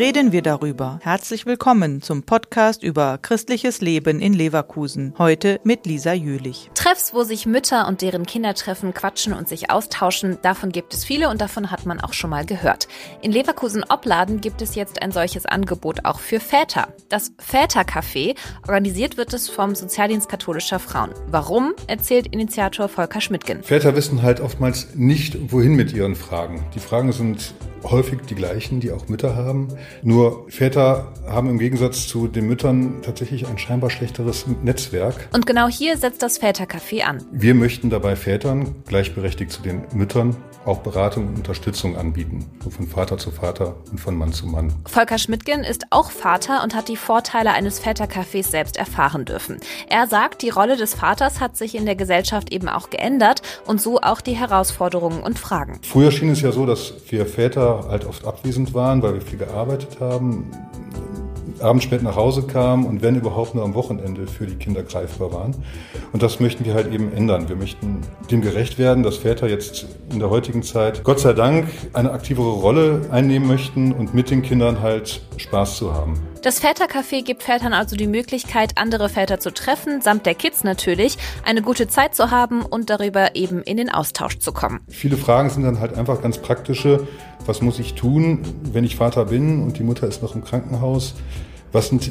reden wir darüber. Herzlich willkommen zum Podcast über christliches Leben in Leverkusen. Heute mit Lisa Jülich. Treffs, wo sich Mütter und deren Kinder treffen, quatschen und sich austauschen, davon gibt es viele und davon hat man auch schon mal gehört. In Leverkusen-Opladen gibt es jetzt ein solches Angebot auch für Väter. Das Vätercafé, organisiert wird es vom Sozialdienst katholischer Frauen. Warum, erzählt Initiator Volker Schmidtgen. Väter wissen halt oftmals nicht, wohin mit ihren Fragen. Die Fragen sind häufig die gleichen, die auch Mütter haben. Nur Väter haben im Gegensatz zu den Müttern tatsächlich ein scheinbar schlechteres Netzwerk. Und genau hier setzt das Vätercafé an. Wir möchten dabei Vätern, gleichberechtigt zu den Müttern, auch Beratung und Unterstützung anbieten. So von Vater zu Vater und von Mann zu Mann. Volker Schmidtgen ist auch Vater und hat die Vorteile eines Vätercafés selbst erfahren dürfen. Er sagt, die Rolle des Vaters hat sich in der Gesellschaft eben auch geändert und so auch die Herausforderungen und Fragen. Früher schien es ja so, dass wir Väter halt oft abwesend waren, weil wir viel gearbeitet haben abends spät nach Hause kamen und wenn überhaupt nur am Wochenende für die Kinder greifbar waren. Und das möchten wir halt eben ändern. Wir möchten dem gerecht werden, dass Väter jetzt in der heutigen Zeit, Gott sei Dank, eine aktivere Rolle einnehmen möchten und mit den Kindern halt Spaß zu haben. Das Vätercafé gibt Vätern also die Möglichkeit, andere Väter zu treffen, samt der Kids natürlich, eine gute Zeit zu haben und darüber eben in den Austausch zu kommen. Viele Fragen sind dann halt einfach ganz praktische. Was muss ich tun, wenn ich Vater bin und die Mutter ist noch im Krankenhaus? Was sind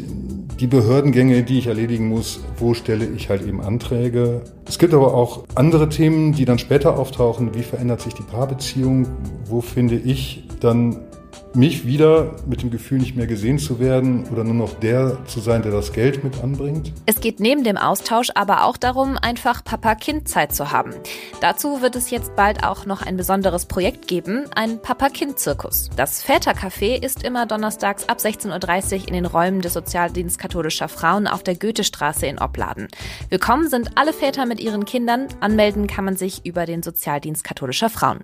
die Behördengänge, die ich erledigen muss? Wo stelle ich halt eben Anträge? Es gibt aber auch andere Themen, die dann später auftauchen. Wie verändert sich die Paarbeziehung? Wo finde ich dann mich wieder mit dem Gefühl, nicht mehr gesehen zu werden oder nur noch der zu sein, der das Geld mit anbringt. Es geht neben dem Austausch aber auch darum, einfach Papa-Kind-Zeit zu haben. Dazu wird es jetzt bald auch noch ein besonderes Projekt geben, ein Papa-Kind-Zirkus. Das Vätercafé ist immer donnerstags ab 16.30 Uhr in den Räumen des Sozialdienst katholischer Frauen auf der Goethestraße in Opladen. Willkommen sind alle Väter mit ihren Kindern. Anmelden kann man sich über den Sozialdienst katholischer Frauen.